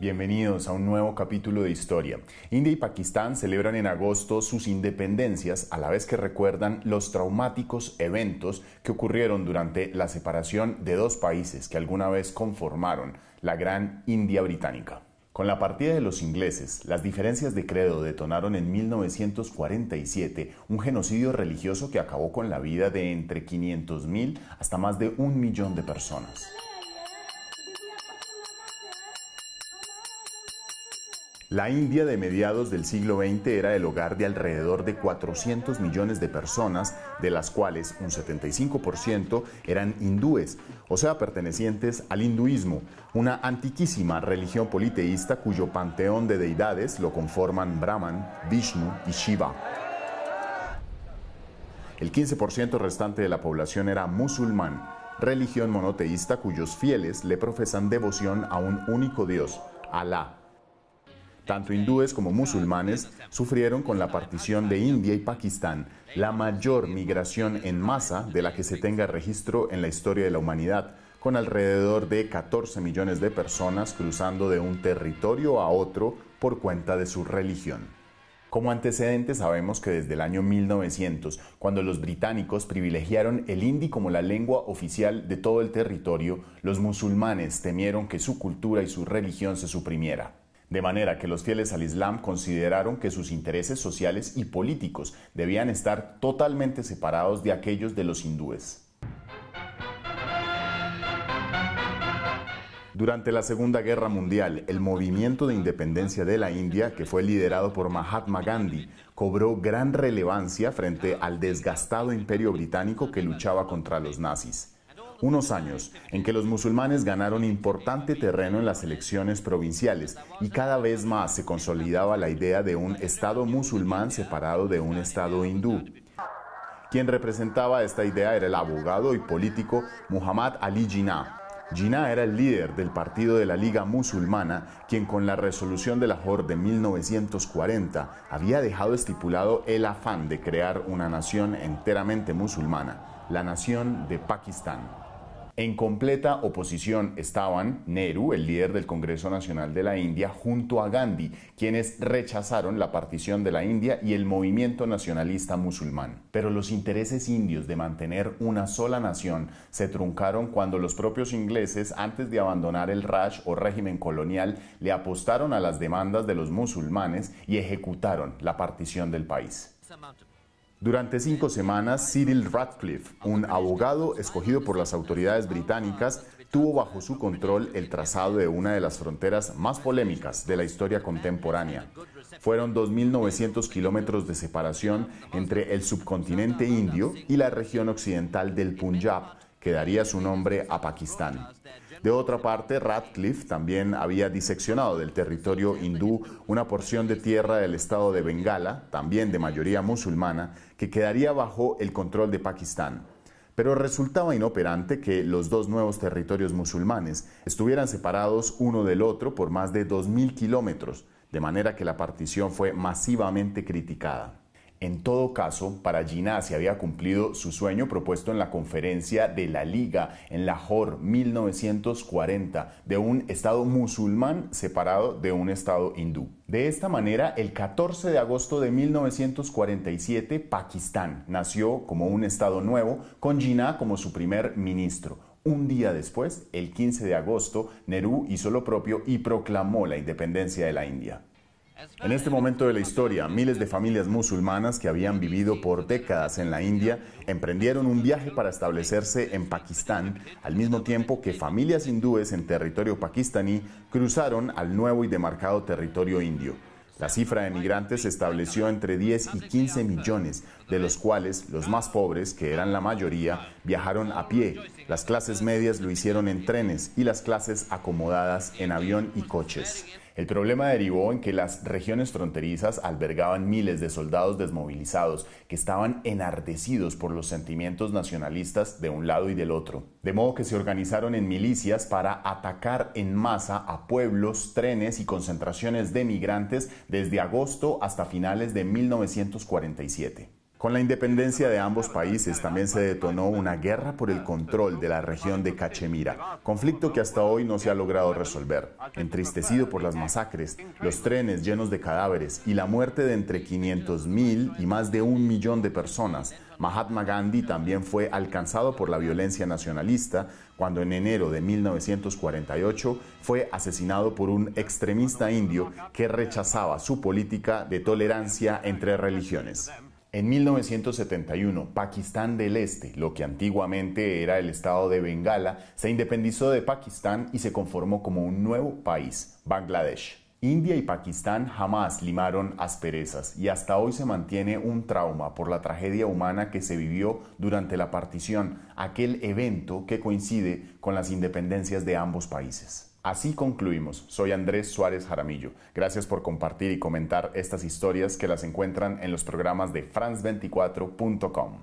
Bienvenidos a un nuevo capítulo de historia. India y Pakistán celebran en agosto sus independencias a la vez que recuerdan los traumáticos eventos que ocurrieron durante la separación de dos países que alguna vez conformaron la gran India británica. Con la partida de los ingleses, las diferencias de credo detonaron en 1947 un genocidio religioso que acabó con la vida de entre 500.000 hasta más de un millón de personas. La India de mediados del siglo XX era el hogar de alrededor de 400 millones de personas, de las cuales un 75% eran hindúes, o sea, pertenecientes al hinduismo, una antiquísima religión politeísta cuyo panteón de deidades lo conforman Brahman, Vishnu y Shiva. El 15% restante de la población era musulmán, religión monoteísta cuyos fieles le profesan devoción a un único Dios, Alá tanto hindúes como musulmanes sufrieron con la partición de India y Pakistán la mayor migración en masa de la que se tenga registro en la historia de la humanidad, con alrededor de 14 millones de personas cruzando de un territorio a otro por cuenta de su religión. Como antecedente sabemos que desde el año 1900, cuando los británicos privilegiaron el hindi como la lengua oficial de todo el territorio, los musulmanes temieron que su cultura y su religión se suprimiera de manera que los fieles al Islam consideraron que sus intereses sociales y políticos debían estar totalmente separados de aquellos de los hindúes. Durante la Segunda Guerra Mundial, el movimiento de independencia de la India, que fue liderado por Mahatma Gandhi, cobró gran relevancia frente al desgastado imperio británico que luchaba contra los nazis unos años en que los musulmanes ganaron importante terreno en las elecciones provinciales y cada vez más se consolidaba la idea de un Estado musulmán separado de un Estado hindú. Quien representaba esta idea era el abogado y político Muhammad Ali Jinnah. Jinnah era el líder del partido de la Liga Musulmana, quien con la resolución de Lahore de 1940 había dejado estipulado el afán de crear una nación enteramente musulmana, la nación de Pakistán. En completa oposición estaban Nehru, el líder del Congreso Nacional de la India, junto a Gandhi, quienes rechazaron la partición de la India y el movimiento nacionalista musulmán. Pero los intereses indios de mantener una sola nación se truncaron cuando los propios ingleses, antes de abandonar el Raj o régimen colonial, le apostaron a las demandas de los musulmanes y ejecutaron la partición del país. Durante cinco semanas, Cyril Radcliffe, un abogado escogido por las autoridades británicas, tuvo bajo su control el trazado de una de las fronteras más polémicas de la historia contemporánea. Fueron 2.900 kilómetros de separación entre el subcontinente indio y la región occidental del Punjab, que daría su nombre a Pakistán. De otra parte, Radcliffe también había diseccionado del territorio hindú una porción de tierra del estado de Bengala, también de mayoría musulmana, que quedaría bajo el control de Pakistán. Pero resultaba inoperante que los dos nuevos territorios musulmanes estuvieran separados uno del otro por más de 2.000 kilómetros, de manera que la partición fue masivamente criticada. En todo caso, para Jinnah se había cumplido su sueño propuesto en la conferencia de la Liga en Lahore 1940 de un Estado musulmán separado de un Estado hindú. De esta manera, el 14 de agosto de 1947, Pakistán nació como un Estado nuevo con Jinnah como su primer ministro. Un día después, el 15 de agosto, Nehru hizo lo propio y proclamó la independencia de la India. En este momento de la historia, miles de familias musulmanas que habían vivido por décadas en la India emprendieron un viaje para establecerse en Pakistán, al mismo tiempo que familias hindúes en territorio pakistaní cruzaron al nuevo y demarcado territorio indio. La cifra de migrantes se estableció entre 10 y 15 millones, de los cuales los más pobres, que eran la mayoría, viajaron a pie, las clases medias lo hicieron en trenes y las clases acomodadas en avión y coches. El problema derivó en que las regiones fronterizas albergaban miles de soldados desmovilizados que estaban enardecidos por los sentimientos nacionalistas de un lado y del otro. De modo que se organizaron en milicias para atacar en masa a pueblos, trenes y concentraciones de migrantes desde agosto hasta finales de 1947. Con la independencia de ambos países también se detonó una guerra por el control de la región de Cachemira, conflicto que hasta hoy no se ha logrado resolver. Entristecido por las masacres, los trenes llenos de cadáveres y la muerte de entre 500.000 y más de un millón de personas, Mahatma Gandhi también fue alcanzado por la violencia nacionalista cuando en enero de 1948 fue asesinado por un extremista indio que rechazaba su política de tolerancia entre religiones. En 1971, Pakistán del Este, lo que antiguamente era el estado de Bengala, se independizó de Pakistán y se conformó como un nuevo país, Bangladesh. India y Pakistán jamás limaron asperezas y hasta hoy se mantiene un trauma por la tragedia humana que se vivió durante la partición, aquel evento que coincide con las independencias de ambos países. Así concluimos. Soy Andrés Suárez Jaramillo. Gracias por compartir y comentar estas historias que las encuentran en los programas de france24.com.